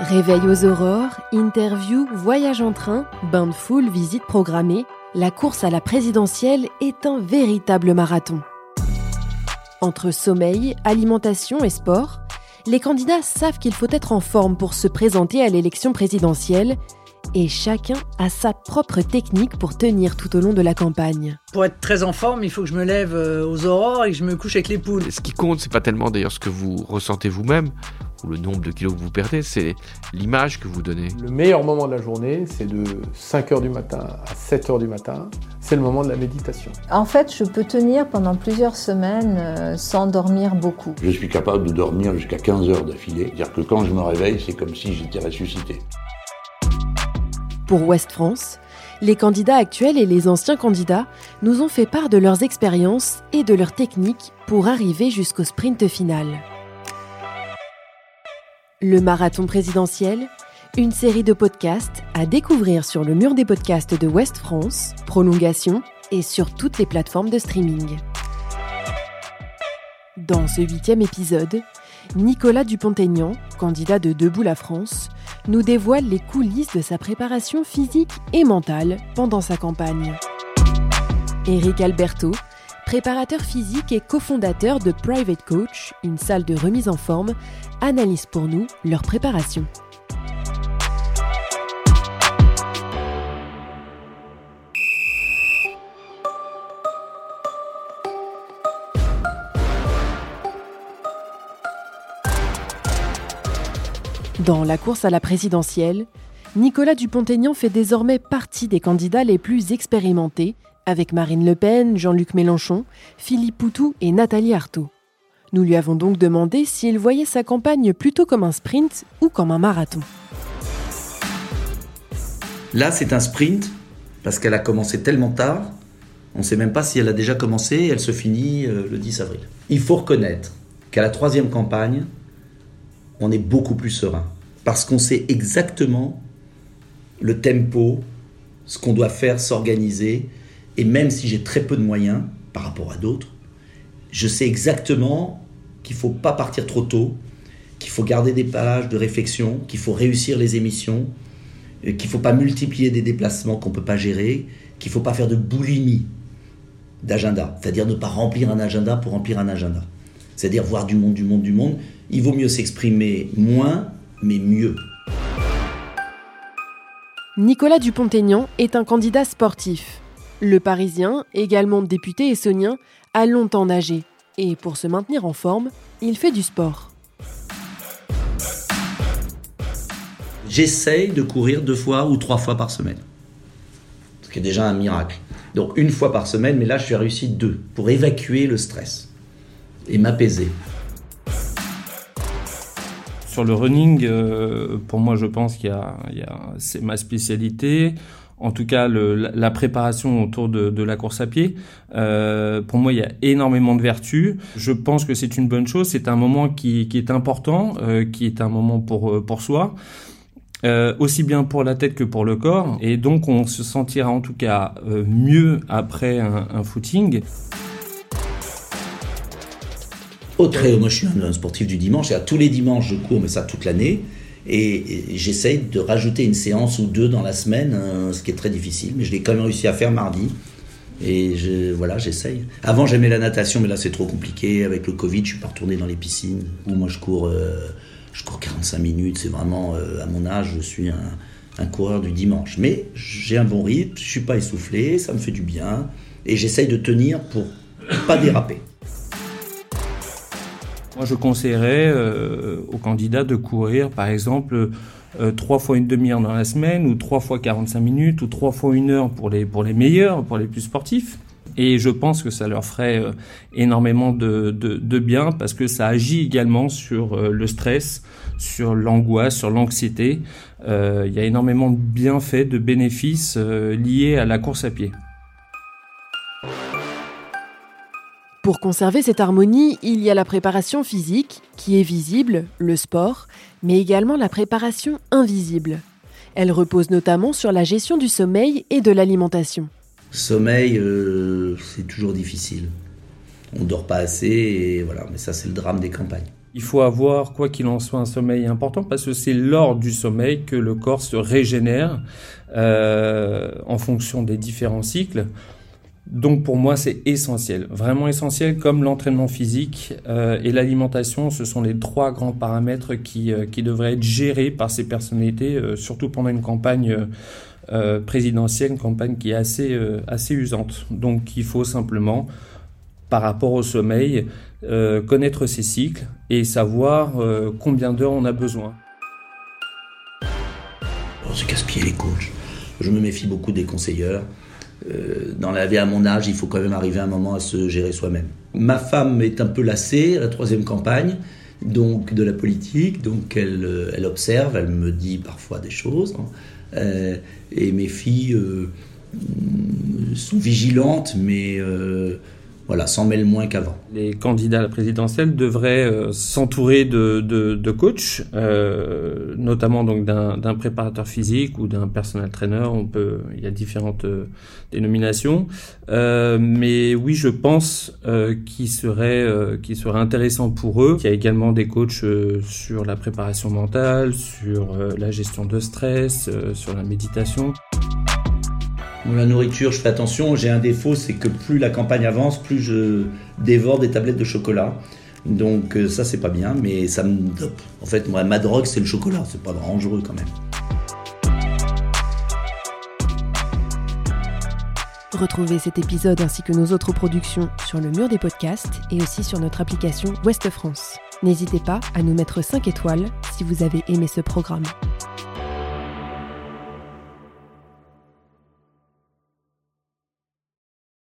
Réveil aux aurores, interview, voyage en train, bain de foule, visite programmée, la course à la présidentielle est un véritable marathon. Entre sommeil, alimentation et sport, les candidats savent qu'il faut être en forme pour se présenter à l'élection présidentielle et chacun a sa propre technique pour tenir tout au long de la campagne. Pour être très en forme, il faut que je me lève euh, aux aurores et que je me couche avec les poules. Ce qui compte, c'est pas tellement d'ailleurs ce que vous ressentez vous-même ou le nombre de kilos que vous perdez, c'est l'image que vous donnez. Le meilleur moment de la journée, c'est de 5h du matin à 7h du matin. C'est le moment de la méditation. En fait, je peux tenir pendant plusieurs semaines euh, sans dormir beaucoup. Je suis capable de dormir jusqu'à 15 heures d'affilée. C'est-à-dire que quand je me réveille, c'est comme si j'étais ressuscité. Pour Ouest France, les candidats actuels et les anciens candidats nous ont fait part de leurs expériences et de leurs techniques pour arriver jusqu'au sprint final. Le marathon présidentiel, une série de podcasts à découvrir sur le mur des podcasts de Ouest France, prolongation et sur toutes les plateformes de streaming. Dans ce huitième épisode, Nicolas Dupont-Aignan, candidat de Debout la France, nous dévoile les coulisses de sa préparation physique et mentale pendant sa campagne. Éric Alberto, préparateur physique et cofondateur de Private Coach, une salle de remise en forme, analyse pour nous leur préparation. Dans la course à la présidentielle, Nicolas Dupont-Aignan fait désormais partie des candidats les plus expérimentés, avec Marine Le Pen, Jean-Luc Mélenchon, Philippe Poutou et Nathalie Arthaud. Nous lui avons donc demandé s'il voyait sa campagne plutôt comme un sprint ou comme un marathon. Là, c'est un sprint parce qu'elle a commencé tellement tard, on ne sait même pas si elle a déjà commencé, elle se finit euh, le 10 avril. Il faut reconnaître qu'à la troisième campagne, on est beaucoup plus serein. Parce qu'on sait exactement le tempo, ce qu'on doit faire, s'organiser. Et même si j'ai très peu de moyens par rapport à d'autres, je sais exactement qu'il ne faut pas partir trop tôt, qu'il faut garder des pages de réflexion, qu'il faut réussir les émissions, euh, qu'il ne faut pas multiplier des déplacements qu'on ne peut pas gérer, qu'il ne faut pas faire de boulimie d'agenda, c'est-à-dire ne pas remplir un agenda pour remplir un agenda. C'est-à-dire voir du monde, du monde, du monde, il vaut mieux s'exprimer moins, mais mieux. Nicolas Dupont-Aignan est un candidat sportif. Le Parisien, également député essonien, a longtemps nagé. Et pour se maintenir en forme, il fait du sport. J'essaye de courir deux fois ou trois fois par semaine. Ce qui est déjà un miracle. Donc une fois par semaine, mais là je suis réussi deux, pour évacuer le stress et m'apaiser sur le running, euh, pour moi, je pense qu'il y a, c'est ma spécialité. En tout cas, la préparation autour de, la course à pied. Euh, pour moi, il y a énormément de vertus. Je pense que c'est une bonne chose. C'est un moment qui, est important, euh, qui est un moment pour pour soi. aussi bien pour la tête que pour le corps. Et donc, on se sentira en tout cas mieux après un footing. moi je suis un, sportif du dimanche, et à tous les dimanches je cours, mais ça toute l'année. Et, j'essaye de rajouter une séance ou deux dans la semaine, hein, ce qui est très difficile, mais je l'ai quand même réussi à faire mardi. Et voilà, j'essaye. Avant j'aimais la natation, mais là c'est trop compliqué. Avec le Covid, je suis pas retourné dans les piscines. Où moi je cours, euh, je cours 45 minutes. C'est vraiment, euh, à mon âge, je suis un, coureur du dimanche. Mais j'ai un bon rythme, je suis pas essoufflé, ça me fait du bien. Et j'essaye de tenir pour pas déraper. Moi, je conseillerais euh, aux candidats de courir, par exemple, euh, trois fois une demi-heure dans la semaine, ou trois fois 45 minutes, ou trois fois une heure pour les, pour les meilleurs, pour les plus sportifs. Et je pense que ça leur ferait euh, énormément de, de, bien parce que ça agit également sur le stress, sur l'angoisse, sur l'anxiété. il y a énormément de bienfaits, de bénéfices liés à la course à pied. Pour conserver cette harmonie, il y a la préparation physique, qui est visible, le sport, mais également la préparation invisible. Elle repose notamment sur la gestion du sommeil et de l'alimentation. Sommeil, euh, c'est toujours difficile. on dort pas assez, et voilà. Mais ça, c'est le drame des campagnes. Il faut avoir, quoi qu'il en soit, un sommeil important parce que c'est lors du sommeil que le corps se régénère euh, en fonction des différents cycles. Donc pour moi, c'est essentiel, vraiment essentiel, comme l'entraînement physique euh, et l'alimentation, ce sont les trois grands paramètres qui, euh, qui devraient être gérés par ces personnalités, euh, surtout pendant une campagne présidentielle, une campagne qui est assez, assez usante. Donc il faut simplement, par rapport au sommeil, connaître ses cycles et savoir combien d'heures on a besoin. On se casse-pied les coachs. Je me méfie beaucoup des conseilleurs. Euh, dans la vie à mon âge, il faut quand même arriver un moment à se gérer soi-même. Ma femme est un peu lassée à la troisième campagne, donc de la politique, donc elle, euh, observe, elle me dit parfois des choses. hein. Euh, et mes filles sont vigilantes, mais voilà, s'en mêlent moins qu'avant. Les candidats à la présidentielle devraient euh, s'entourer de, de, de coachs, euh, notamment donc d'un préparateur physique ou d'un personal trainer. On peut, il y a différentes euh, dénominations, Euh, mais oui, je pense euh, qu'il serait qu'il serait intéressant pour eux. Il y a également des coachs sur la préparation mentale, sur la gestion de stress, sur la méditation. La nourriture, je fais attention. J'ai un défaut, c'est que plus la campagne avance, plus je dévore des tablettes de chocolat. Donc euh, ça, c'est pas bien, mais ça me dope. En fait, moi, ma drogue, c'est le chocolat. C'est pas dangereux quand même. Retrouvez cet épisode ainsi que nos autres productions sur le mur des podcasts et aussi sur notre application Ouest France. N'hésitez pas à nous mettre 5 étoiles si vous avez aimé ce programme.